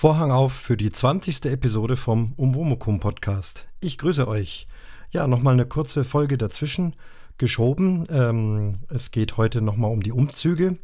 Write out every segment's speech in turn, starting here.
Vorhang auf für die 20. Episode vom Umwomukum Podcast. Ich grüße euch. Ja, nochmal eine kurze Folge dazwischen geschoben. Ähm, es geht heute nochmal um die Umzüge.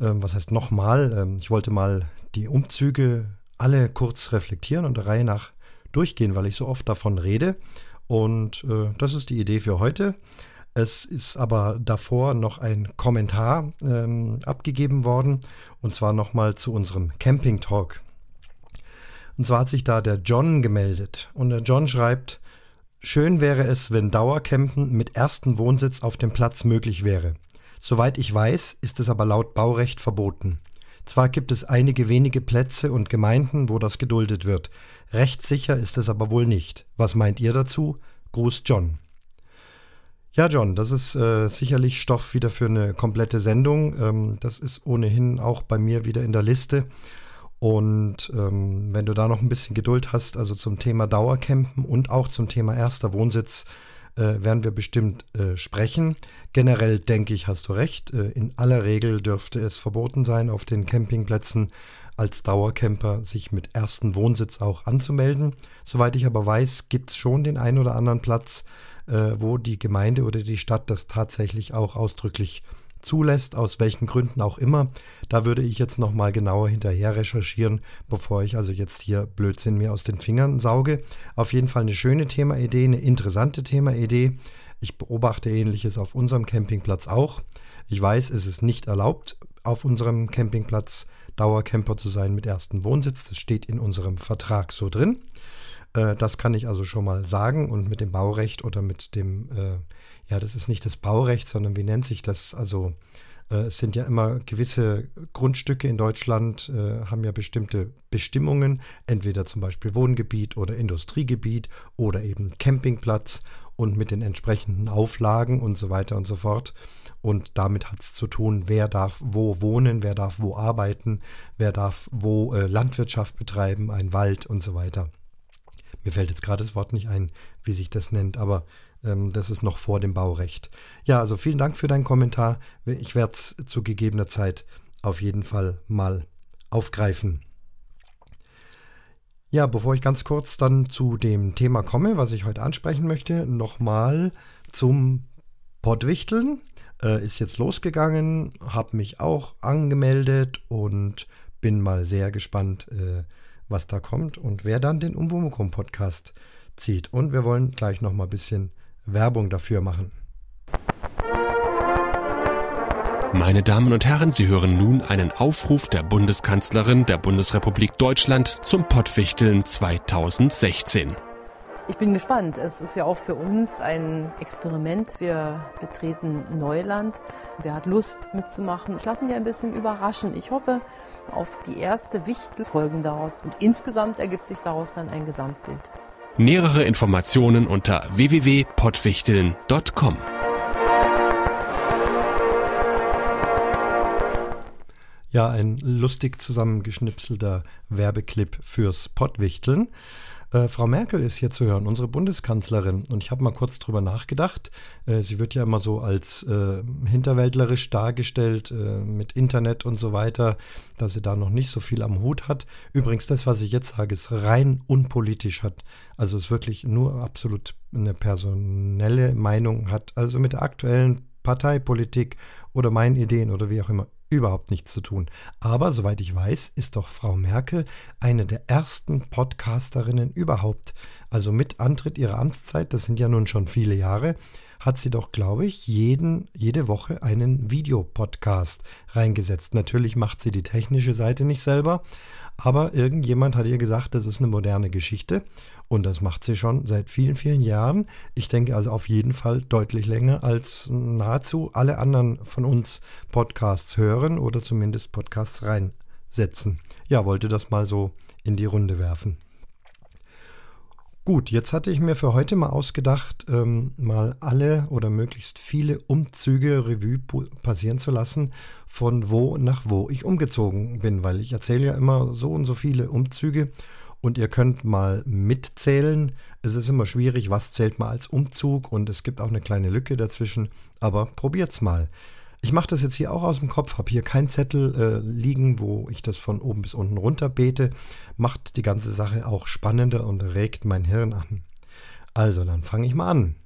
Ähm, was heißt nochmal? Ähm, ich wollte mal die Umzüge alle kurz reflektieren und der Reihe nach durchgehen, weil ich so oft davon rede. Und äh, das ist die Idee für heute. Es ist aber davor noch ein Kommentar ähm, abgegeben worden, und zwar nochmal zu unserem Camping Talk. Und zwar hat sich da der John gemeldet. Und der John schreibt, schön wäre es, wenn Dauercampen mit ersten Wohnsitz auf dem Platz möglich wäre. Soweit ich weiß, ist es aber laut Baurecht verboten. Zwar gibt es einige wenige Plätze und Gemeinden, wo das geduldet wird. Rechtssicher ist es aber wohl nicht. Was meint ihr dazu? Gruß John. Ja, John, das ist äh, sicherlich Stoff wieder für eine komplette Sendung. Ähm, das ist ohnehin auch bei mir wieder in der Liste. Und ähm, wenn du da noch ein bisschen Geduld hast, also zum Thema Dauercampen und auch zum Thema erster Wohnsitz, äh, werden wir bestimmt äh, sprechen. Generell denke ich, hast du recht. Äh, in aller Regel dürfte es verboten sein, auf den Campingplätzen als Dauercamper sich mit ersten Wohnsitz auch anzumelden. Soweit ich aber weiß, gibt es schon den einen oder anderen Platz, äh, wo die Gemeinde oder die Stadt das tatsächlich auch ausdrücklich zulässt, aus welchen Gründen auch immer. Da würde ich jetzt nochmal genauer hinterher recherchieren, bevor ich also jetzt hier Blödsinn mir aus den Fingern sauge. Auf jeden Fall eine schöne Themaidee, eine interessante Themaidee. Ich beobachte ähnliches auf unserem Campingplatz auch. Ich weiß, es ist nicht erlaubt, auf unserem Campingplatz Dauercamper zu sein mit ersten Wohnsitz. Das steht in unserem Vertrag so drin. Äh, das kann ich also schon mal sagen. Und mit dem Baurecht oder mit dem äh, ja, das ist nicht das Baurecht, sondern wie nennt sich das? Also äh, es sind ja immer gewisse Grundstücke in Deutschland, äh, haben ja bestimmte Bestimmungen, entweder zum Beispiel Wohngebiet oder Industriegebiet oder eben Campingplatz und mit den entsprechenden Auflagen und so weiter und so fort. Und damit hat es zu tun, wer darf wo wohnen, wer darf wo arbeiten, wer darf wo äh, Landwirtschaft betreiben, ein Wald und so weiter. Mir fällt jetzt gerade das Wort nicht ein, wie sich das nennt, aber ähm, das ist noch vor dem Baurecht. Ja, also vielen Dank für deinen Kommentar. Ich werde es zu gegebener Zeit auf jeden Fall mal aufgreifen. Ja, bevor ich ganz kurz dann zu dem Thema komme, was ich heute ansprechen möchte, nochmal zum Pottwichteln. Äh, ist jetzt losgegangen, habe mich auch angemeldet und bin mal sehr gespannt, äh, was da kommt und wer dann den Umwomukum Podcast zieht. Und wir wollen gleich noch mal ein bisschen Werbung dafür machen. Meine Damen und Herren, Sie hören nun einen Aufruf der Bundeskanzlerin der Bundesrepublik Deutschland zum Pottwichteln 2016. Ich bin gespannt. Es ist ja auch für uns ein Experiment. Wir betreten Neuland. Wer hat Lust mitzumachen? Ich lasse mich ein bisschen überraschen. Ich hoffe auf die erste Wichtel folgen daraus. Und insgesamt ergibt sich daraus dann ein Gesamtbild. Nähere Informationen unter www.pottwichteln.com. Ja, ein lustig zusammengeschnipselter Werbeclip fürs Pottwichteln. Äh, Frau Merkel ist hier zu hören, unsere Bundeskanzlerin. Und ich habe mal kurz drüber nachgedacht. Äh, sie wird ja immer so als äh, hinterwäldlerisch dargestellt äh, mit Internet und so weiter, dass sie da noch nicht so viel am Hut hat. Übrigens, das, was ich jetzt sage, ist rein unpolitisch hat. Also ist wirklich nur absolut eine personelle Meinung hat. Also mit der aktuellen Parteipolitik oder meinen Ideen oder wie auch immer überhaupt nichts zu tun. Aber soweit ich weiß, ist doch Frau Merkel eine der ersten Podcasterinnen überhaupt. Also mit Antritt ihrer Amtszeit, das sind ja nun schon viele Jahre, hat sie doch, glaube ich, jeden, jede Woche einen Videopodcast reingesetzt. Natürlich macht sie die technische Seite nicht selber, aber irgendjemand hat ihr gesagt, das ist eine moderne Geschichte und das macht sie schon seit vielen, vielen Jahren. Ich denke also auf jeden Fall deutlich länger als nahezu alle anderen von uns Podcasts hören oder zumindest Podcasts reinsetzen. Ja, wollte das mal so in die Runde werfen. Gut, jetzt hatte ich mir für heute mal ausgedacht, ähm, mal alle oder möglichst viele Umzüge Revue passieren zu lassen, von wo nach wo ich umgezogen bin, weil ich erzähle ja immer so und so viele Umzüge und ihr könnt mal mitzählen. Es ist immer schwierig, was zählt man als Umzug und es gibt auch eine kleine Lücke dazwischen, aber probiert's mal. Ich mache das jetzt hier auch aus dem Kopf, habe hier keinen Zettel äh, liegen, wo ich das von oben bis unten runter bete. Macht die ganze Sache auch spannender und regt mein Hirn an. Also, dann fange ich mal an.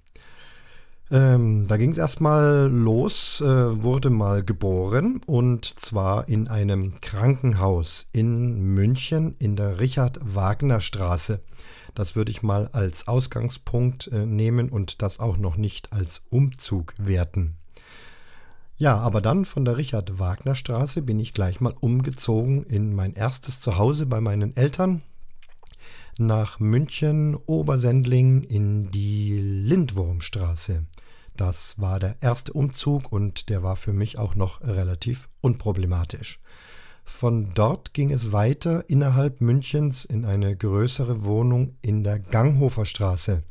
Ähm, da ging es erstmal los, äh, wurde mal geboren und zwar in einem Krankenhaus in München in der Richard-Wagner-Straße. Das würde ich mal als Ausgangspunkt äh, nehmen und das auch noch nicht als Umzug werten. Ja, aber dann von der Richard-Wagner-Straße bin ich gleich mal umgezogen in mein erstes Zuhause bei meinen Eltern nach München Obersendling in die Lindwurmstraße. Das war der erste Umzug und der war für mich auch noch relativ unproblematisch. Von dort ging es weiter innerhalb Münchens in eine größere Wohnung in der Ganghofer Straße.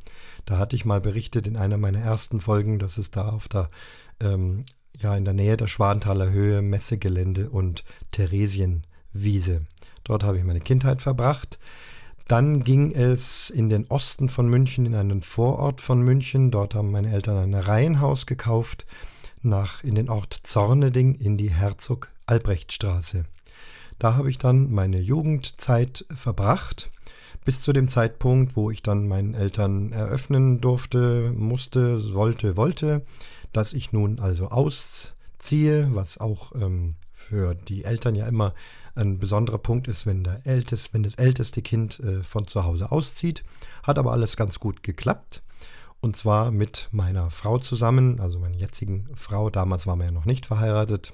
Da hatte ich mal berichtet in einer meiner ersten Folgen, dass es da auf der, ähm, ja, in der Nähe der Schwanthaler Höhe Messegelände und Theresienwiese. Dort habe ich meine Kindheit verbracht. Dann ging es in den Osten von München, in einen Vorort von München. Dort haben meine Eltern ein Reihenhaus gekauft, nach in den Ort Zorneding in die Herzog-Albrecht-Straße. Da habe ich dann meine Jugendzeit verbracht, bis zu dem Zeitpunkt, wo ich dann meinen Eltern eröffnen durfte, musste, wollte, wollte, dass ich nun also ausziehe, was auch ähm, für die Eltern ja immer ein besonderer Punkt ist, wenn, der älteste, wenn das älteste Kind äh, von zu Hause auszieht. Hat aber alles ganz gut geklappt. Und zwar mit meiner Frau zusammen, also meiner jetzigen Frau. Damals waren wir ja noch nicht verheiratet.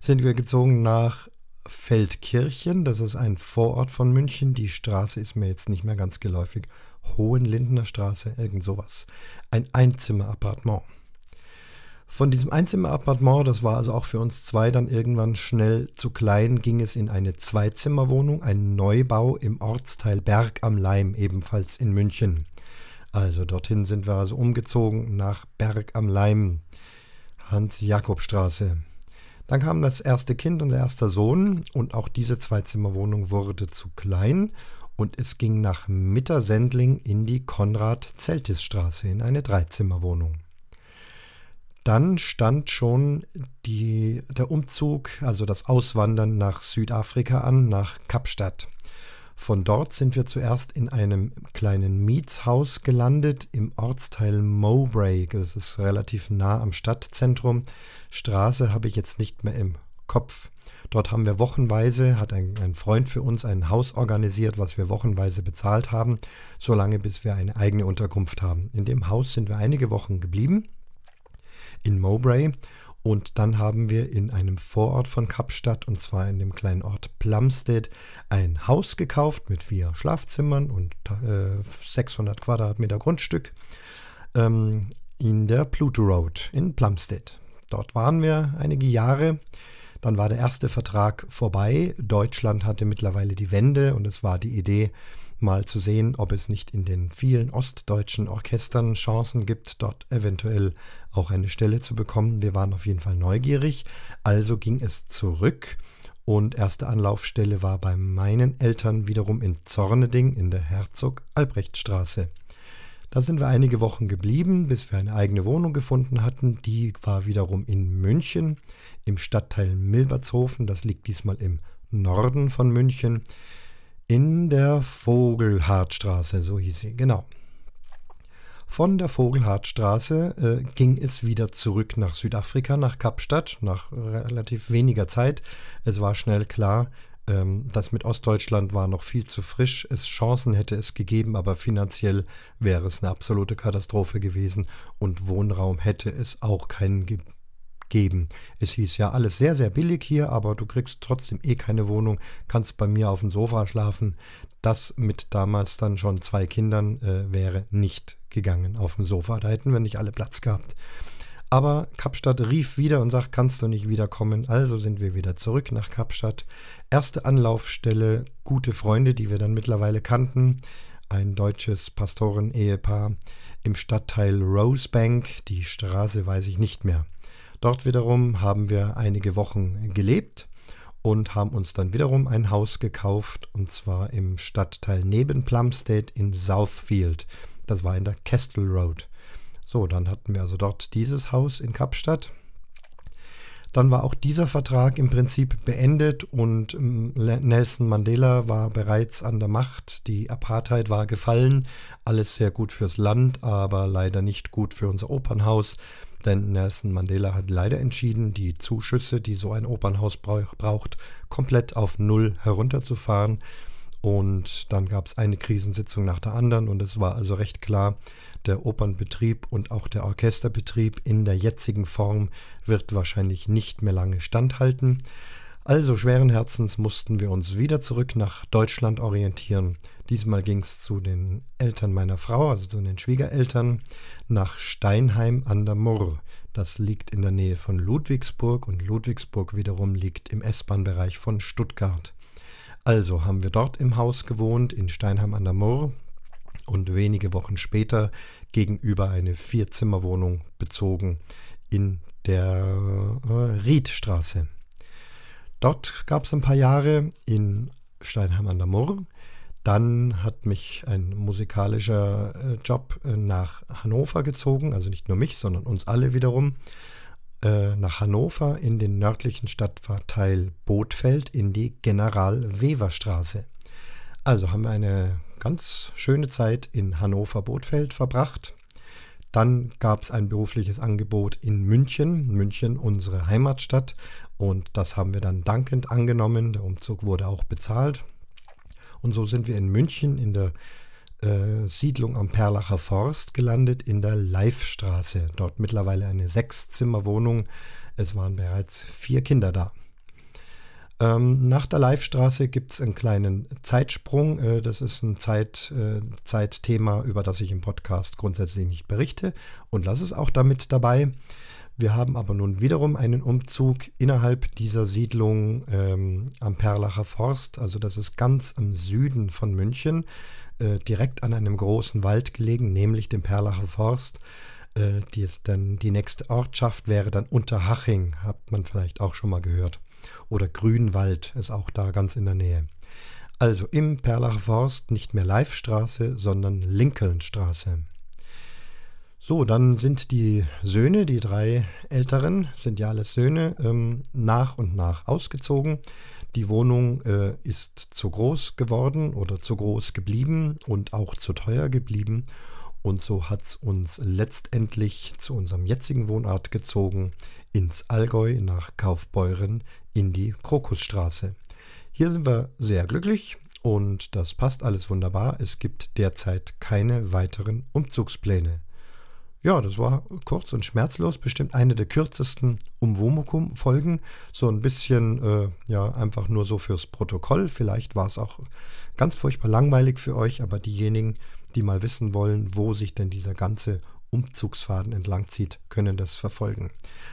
Sind wir gezogen nach Feldkirchen. Das ist ein Vorort von München. Die Straße ist mir jetzt nicht mehr ganz geläufig. Hohenlindener Straße, irgend sowas. Ein Einzimmerappartement. Von diesem Einzimmerappartement, das war also auch für uns zwei dann irgendwann schnell zu klein, ging es in eine Zweizimmerwohnung, ein Neubau im Ortsteil Berg am Leim, ebenfalls in München. Also dorthin sind wir also umgezogen nach Berg am Leim, Hans-Jakob-Straße. Dann kam das erste Kind und der erste Sohn und auch diese Zweizimmerwohnung wurde zu klein und es ging nach Mittersendling in die Konrad-Zeltis-Straße in eine Dreizimmerwohnung dann stand schon die, der Umzug, also das Auswandern nach Südafrika an, nach Kapstadt. Von dort sind wir zuerst in einem kleinen Mietshaus gelandet im Ortsteil Mowbray. Das ist relativ nah am Stadtzentrum. Straße habe ich jetzt nicht mehr im Kopf. Dort haben wir wochenweise, hat ein, ein, Freund für uns ein Haus organisiert, was wir wochenweise bezahlt haben, solange bis wir eine eigene Unterkunft haben. In dem Haus sind wir einige Wochen geblieben in Mowbray. Und dann haben wir in einem Vorort von Kapstadt, und zwar in dem kleinen Ort Plumstead, ein Haus gekauft mit vier Schlafzimmern und äh, 600 Quadratmeter Grundstück ähm, in der Pluto Road in Plumstead. Dort waren wir einige Jahre. Dann war der erste Vertrag vorbei. Deutschland hatte mittlerweile die Wende und es war die Idee, mal zu sehen, ob es nicht in den vielen ostdeutschen Orchestern Chancen gibt, dort eventuell auch eine Stelle zu bekommen. Wir waren auf jeden Fall neugierig, also ging es zurück und erste Anlaufstelle war bei meinen Eltern wiederum in Zorneding in der Herzog-Albrecht-Straße. Da sind wir einige Wochen geblieben, bis wir eine eigene Wohnung gefunden hatten. Die war wiederum in München, im Stadtteil Milbertshofen. Das liegt diesmal im Norden von München in der Vogelhardtstraße, so hieß sie, genau. Von der Vogelhardtstraße äh, ging es wieder zurück nach Südafrika, nach Kapstadt, nach relativ weniger Zeit. Es war schnell klar, ähm, das mit Ostdeutschland war noch viel zu frisch. Es Chancen hätte es gegeben, aber finanziell wäre es eine absolute Katastrophe gewesen und Wohnraum hätte es auch keinen gegeben geben. Es hieß ja alles sehr, sehr billig hier, aber du kriegst trotzdem eh keine Wohnung, kannst bei mir auf dem Sofa schlafen. Das mit damals dann schon zwei Kindern äh, wäre nicht gegangen auf dem Sofa. Da hätten wir nicht alle Platz gehabt. Aber Kapstadt rief wieder und sagt, kannst du nicht wiederkommen? Also sind wir wieder zurück nach Kapstadt. Erste Anlaufstelle, gute Freunde, die wir dann mittlerweile kannten. Ein deutsches Pastoren-Ehepaar im Stadtteil Rosebank. Die Straße weiß ich nicht mehr. Dort wiederum haben wir einige Wochen gelebt und haben uns dann wiederum ein Haus gekauft und zwar im Stadtteil neben Plumstead in Southfield. Das war in der Kestel Road. So, dann hatten wir also dort dieses Haus in Kapstadt. Dann war auch dieser Vertrag im Prinzip beendet und ähm, Nelson Mandela war bereits an der Macht. Die Apartheid war gefallen. Alles sehr gut fürs Land, aber leider nicht gut für unser Opernhaus. Denn Nelson Mandela hat leider entschieden, die Zuschüsse, die so ein Opernhaus braucht, komplett auf Null herunterzufahren. Und dann gab es eine Krisensitzung nach der anderen und es war also recht klar, der Opernbetrieb und auch der Orchesterbetrieb in der jetzigen Form wird wahrscheinlich nicht mehr lange standhalten. Also schweren Herzens mussten wir uns wieder zurück nach Deutschland orientieren. Diesmal ging es zu den Eltern meiner Frau, also zu den Schwiegereltern, nach Steinheim an der Murr. Das liegt in der Nähe von Ludwigsburg und Ludwigsburg wiederum liegt im S-Bahn-Bereich von Stuttgart. Also haben wir dort im Haus gewohnt, in Steinheim an der Murr, und wenige Wochen später gegenüber eine Vierzimmerwohnung bezogen in der äh, Riedstraße. Dort gab es ein paar Jahre in Steinheim an der Murr. Dann hat mich ein musikalischer äh, Job äh, nach Hannover gezogen, also nicht nur mich, sondern uns alle wiederum, äh, nach Hannover in den nördlichen Stadtteil Bothfeld in die General-Wever-Straße. Also haben wir eine ganz schöne Zeit in Hannover-Bothfeld verbracht. Dann gab es ein berufliches Angebot in München, München unsere Heimatstadt, und das haben wir dann dankend angenommen. Der Umzug wurde auch bezahlt. Und so sind wir in München in der äh, Siedlung am Perlacher Forst gelandet, in der Leifstraße. Dort mittlerweile eine Sechszimmerwohnung. Es waren bereits vier Kinder da. Ähm, nach der Live-Straße gibt es einen kleinen Zeitsprung. Äh, das ist ein Zeit, äh, Zeitthema, über das ich im Podcast grundsätzlich nicht berichte und lasse es auch damit dabei. Wir haben aber nun wiederum einen Umzug innerhalb dieser Siedlung ähm, am Perlacher Forst. Also das ist ganz am Süden von München, äh, direkt an einem großen Wald gelegen, nämlich dem Perlacher Forst. Äh, die, ist dann, die nächste Ortschaft wäre dann Unterhaching, hat man vielleicht auch schon mal gehört. Oder Grünwald ist auch da ganz in der Nähe. Also im Perlacher Forst nicht mehr Leifstraße, sondern Lincolnstraße. So, dann sind die Söhne, die drei Älteren, sind ja alles Söhne, ähm, nach und nach ausgezogen. Die Wohnung äh, ist zu groß geworden oder zu groß geblieben und auch zu teuer geblieben. Und so hat es uns letztendlich zu unserem jetzigen Wohnort gezogen, ins Allgäu nach Kaufbeuren in die Krokusstraße. Hier sind wir sehr glücklich und das passt alles wunderbar. Es gibt derzeit keine weiteren Umzugspläne. Ja, das war kurz und schmerzlos, bestimmt eine der kürzesten Umwomukum-Folgen. So ein bisschen, äh, ja, einfach nur so fürs Protokoll. Vielleicht war es auch ganz furchtbar langweilig für euch, aber diejenigen, die mal wissen wollen, wo sich denn dieser ganze Umzugsfaden entlang zieht, können das verfolgen.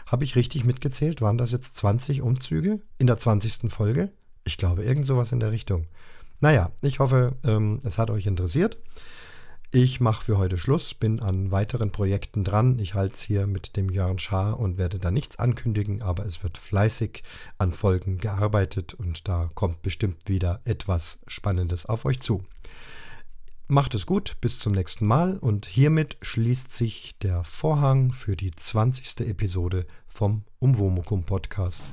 Habe ich richtig mitgezählt? Waren das jetzt 20 Umzüge in der 20. Folge? Ich glaube, irgend sowas in der Richtung. Naja, ich hoffe, ähm, es hat euch interessiert. Ich mache für heute Schluss, bin an weiteren Projekten dran. Ich halte es hier mit dem Jörn Schaar und werde da nichts ankündigen, aber es wird fleißig an Folgen gearbeitet und da kommt bestimmt wieder etwas Spannendes auf euch zu. Macht es gut, bis zum nächsten Mal und hiermit schließt sich der Vorhang für die 20. Episode vom Umwomukum Podcast.